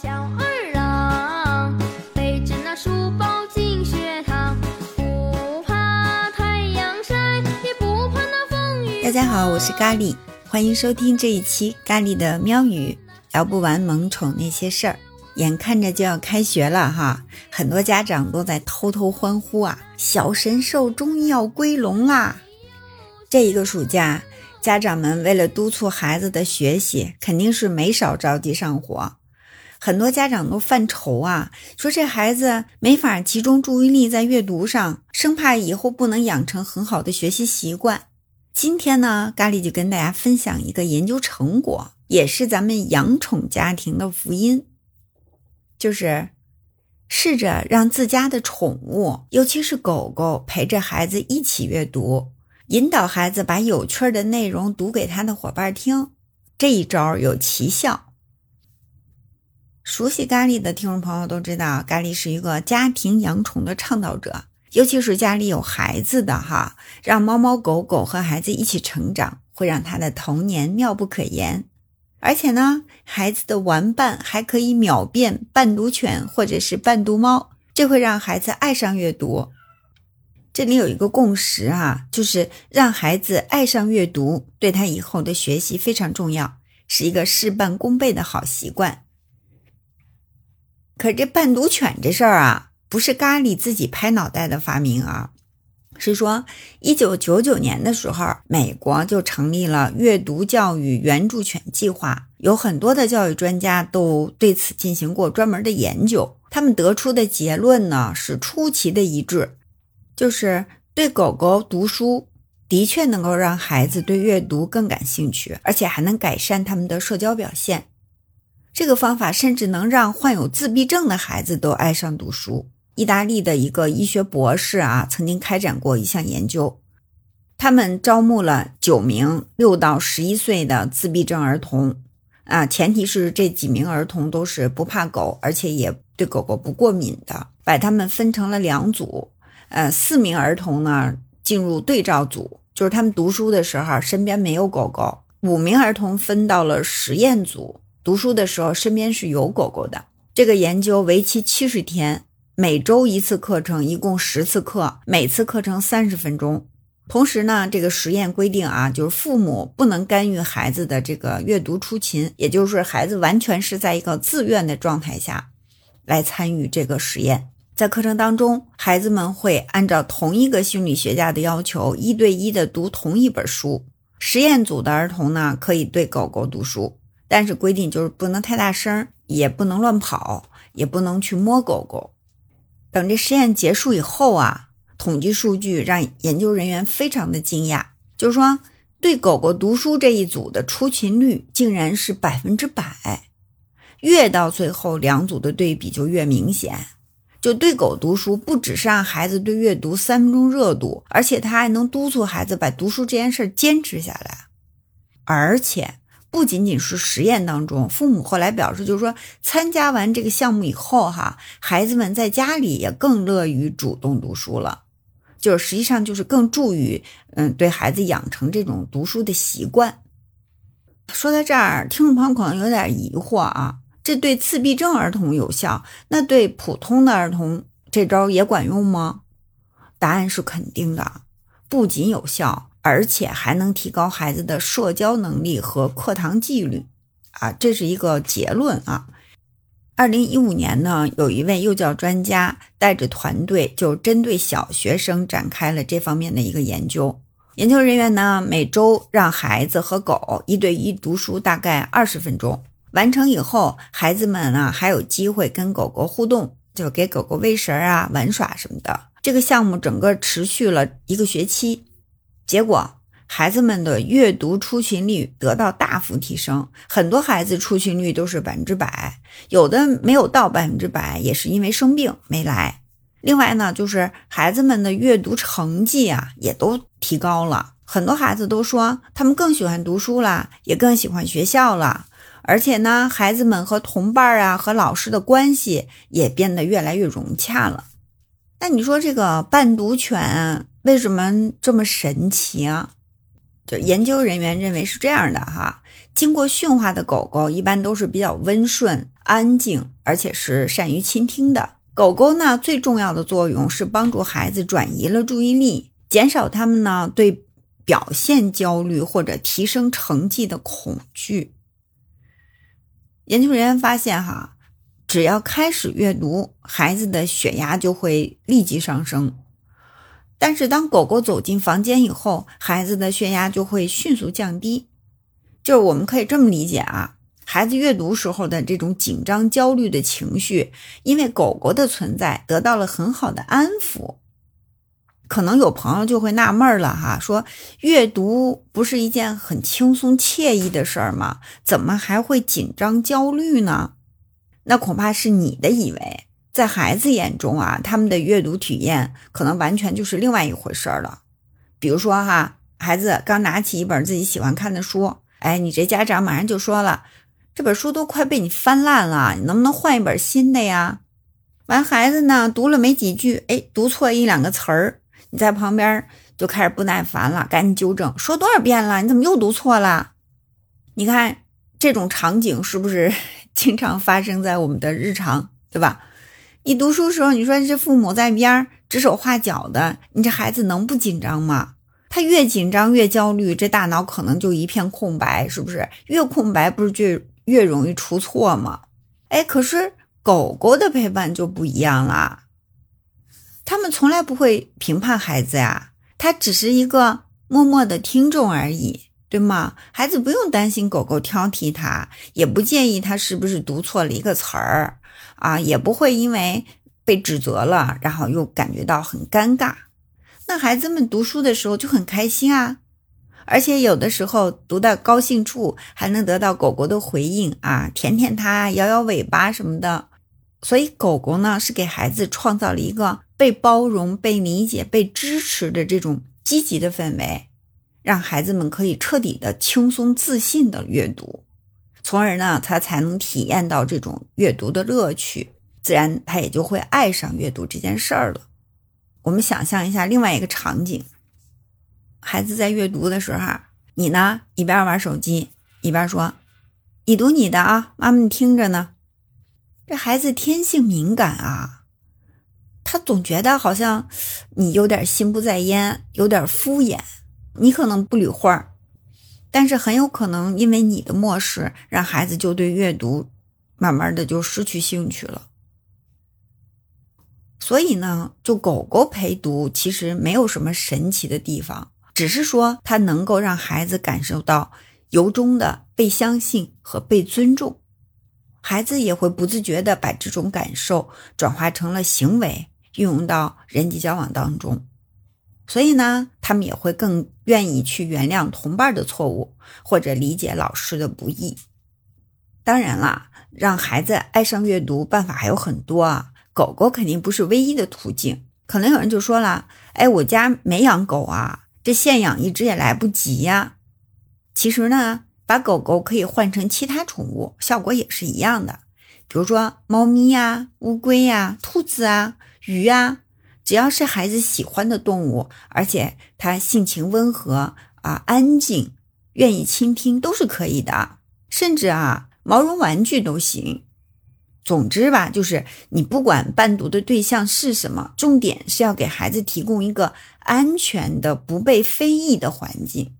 小二郎，背着那书包进学堂，不怕太阳晒，也不怕那风雨。大家好，我是咖喱，欢迎收听这一期咖喱的喵语，聊不完萌宠那些事儿。眼看着就要开学了哈，很多家长都在偷偷欢呼啊！小神兽终于要归笼啦！这一个暑假，家长们为了督促孩子的学习，肯定是没少着急上火。很多家长都犯愁啊，说这孩子没法集中注意力在阅读上，生怕以后不能养成很好的学习习惯。今天呢，咖喱就跟大家分享一个研究成果，也是咱们养宠家庭的福音。就是试着让自家的宠物，尤其是狗狗，陪着孩子一起阅读，引导孩子把有趣的内容读给他的伙伴听。这一招有奇效。熟悉咖喱的听众朋友都知道，咖喱是一个家庭养宠的倡导者，尤其是家里有孩子的哈，让猫猫狗狗和孩子一起成长，会让他的童年妙不可言。而且呢，孩子的玩伴还可以秒变伴读犬或者是伴读猫，这会让孩子爱上阅读。这里有一个共识啊，就是让孩子爱上阅读，对他以后的学习非常重要，是一个事半功倍的好习惯。可这伴读犬这事儿啊，不是咖喱自己拍脑袋的发明啊。是说，一九九九年的时候，美国就成立了阅读教育援助犬计划，有很多的教育专家都对此进行过专门的研究。他们得出的结论呢是出奇的一致，就是对狗狗读书的确能够让孩子对阅读更感兴趣，而且还能改善他们的社交表现。这个方法甚至能让患有自闭症的孩子都爱上读书。意大利的一个医学博士啊，曾经开展过一项研究，他们招募了九名六到十一岁的自闭症儿童，啊，前提是这几名儿童都是不怕狗，而且也对狗狗不过敏的，把他们分成了两组，呃，四名儿童呢进入对照组，就是他们读书的时候身边没有狗狗，五名儿童分到了实验组，读书的时候身边是有狗狗的。这个研究为期七十天。每周一次课程，一共十次课，每次课程三十分钟。同时呢，这个实验规定啊，就是父母不能干预孩子的这个阅读出勤，也就是孩子完全是在一个自愿的状态下来参与这个实验。在课程当中，孩子们会按照同一个心理学家的要求，一对一的读同一本书。实验组的儿童呢，可以对狗狗读书，但是规定就是不能太大声，也不能乱跑，也不能去摸狗狗。等这实验结束以后啊，统计数据让研究人员非常的惊讶，就是说对狗狗读书这一组的出勤率竟然是百分之百，越到最后两组的对比就越明显。就对狗读书，不只是让孩子对阅读三分钟热度，而且他还能督促孩子把读书这件事坚持下来，而且。不仅仅是实验当中，父母后来表示，就是说参加完这个项目以后，哈，孩子们在家里也更乐于主动读书了，就是实际上就是更助于，嗯，对孩子养成这种读书的习惯。说到这儿，听众朋友可能有点疑惑啊，这对自闭症儿童有效，那对普通的儿童这招也管用吗？答案是肯定的，不仅有效。而且还能提高孩子的社交能力和课堂纪律，啊，这是一个结论啊。二零一五年呢，有一位幼教专家带着团队，就针对小学生展开了这方面的一个研究。研究人员呢，每周让孩子和狗一对一读书，大概二十分钟。完成以后，孩子们呢还有机会跟狗狗互动，就给狗狗喂食啊、玩耍什么的。这个项目整个持续了一个学期。结果，孩子们的阅读出勤率得到大幅提升，很多孩子出勤率都是百分之百，有的没有到百分之百，也是因为生病没来。另外呢，就是孩子们的阅读成绩啊，也都提高了。很多孩子都说，他们更喜欢读书了，也更喜欢学校了。而且呢，孩子们和同伴啊，和老师的关系也变得越来越融洽了。那你说这个伴读犬？为什么这么神奇啊？就研究人员认为是这样的哈，经过驯化的狗狗一般都是比较温顺、安静，而且是善于倾听的。狗狗呢，最重要的作用是帮助孩子转移了注意力，减少他们呢对表现焦虑或者提升成绩的恐惧。研究人员发现，哈，只要开始阅读，孩子的血压就会立即上升。但是当狗狗走进房间以后，孩子的血压就会迅速降低。就是我们可以这么理解啊。孩子阅读时候的这种紧张、焦虑的情绪，因为狗狗的存在得到了很好的安抚。可能有朋友就会纳闷了哈，说阅读不是一件很轻松惬意的事儿吗？怎么还会紧张、焦虑呢？那恐怕是你的以为，在孩子眼中啊，他们的阅读体验可能完全就是另外一回事儿了。比如说哈，孩子刚拿起一本自己喜欢看的书，哎，你这家长马上就说了。这本书都快被你翻烂了，你能不能换一本新的呀？完，孩子呢读了没几句，哎，读错一两个词儿，你在旁边就开始不耐烦了，赶紧纠正，说多少遍了，你怎么又读错了？你看这种场景是不是 经常发生在我们的日常，对吧？你读书时候，你说这父母在边儿指手画脚的，你这孩子能不紧张吗？他越紧张越焦虑，这大脑可能就一片空白，是不是？越空白不是就？越容易出错吗？哎，可是狗狗的陪伴就不一样啦，他们从来不会评判孩子呀，他只是一个默默的听众而已，对吗？孩子不用担心狗狗挑剔他，也不介意他是不是读错了一个词儿啊，也不会因为被指责了，然后又感觉到很尴尬。那孩子们读书的时候就很开心啊。而且有的时候读到高兴处，还能得到狗狗的回应啊，舔舔它，摇摇尾巴什么的。所以狗狗呢，是给孩子创造了一个被包容、被理解、被支持的这种积极的氛围，让孩子们可以彻底的轻松自信的阅读，从而呢，他才能体验到这种阅读的乐趣，自然他也就会爱上阅读这件事儿了。我们想象一下另外一个场景。孩子在阅读的时候，你呢一边玩手机一边说：“你读你的啊，妈妈你听着呢。”这孩子天性敏感啊，他总觉得好像你有点心不在焉，有点敷衍。你可能不理会儿，但是很有可能因为你的漠视，让孩子就对阅读慢慢的就失去兴趣了。所以呢，就狗狗陪读其实没有什么神奇的地方。只是说，它能够让孩子感受到由衷的被相信和被尊重，孩子也会不自觉的把这种感受转化成了行为，运用到人际交往当中。所以呢，他们也会更愿意去原谅同伴的错误，或者理解老师的不易。当然了，让孩子爱上阅读办法还有很多啊，狗狗肯定不是唯一的途径。可能有人就说了：“哎，我家没养狗啊。”这现养一只也来不及呀。其实呢，把狗狗可以换成其他宠物，效果也是一样的。比如说猫咪呀、乌龟呀、兔子啊、鱼啊，只要是孩子喜欢的动物，而且它性情温和啊、安静、愿意倾听，都是可以的。甚至啊，毛绒玩具都行。总之吧，就是你不管伴读的对象是什么，重点是要给孩子提供一个安全的、不被非议的环境。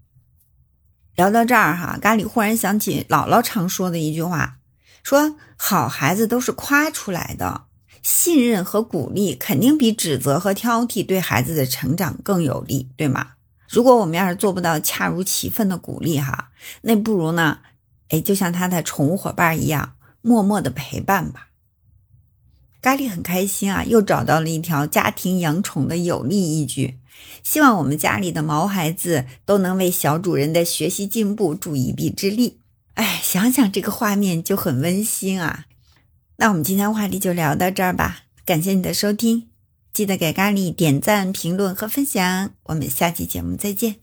聊到这儿哈，咖喱忽然想起姥姥常说的一句话，说好孩子都是夸出来的，信任和鼓励肯定比指责和挑剔对孩子的成长更有利，对吗？如果我们要是做不到恰如其分的鼓励哈，那不如呢，哎，就像他的宠物伙伴一样。默默的陪伴吧，咖喱很开心啊，又找到了一条家庭养宠的有利依据。希望我们家里的毛孩子都能为小主人的学习进步助一臂之力。哎，想想这个画面就很温馨啊。那我们今天话题就聊到这儿吧，感谢你的收听，记得给咖喱点赞、评论和分享。我们下期节目再见。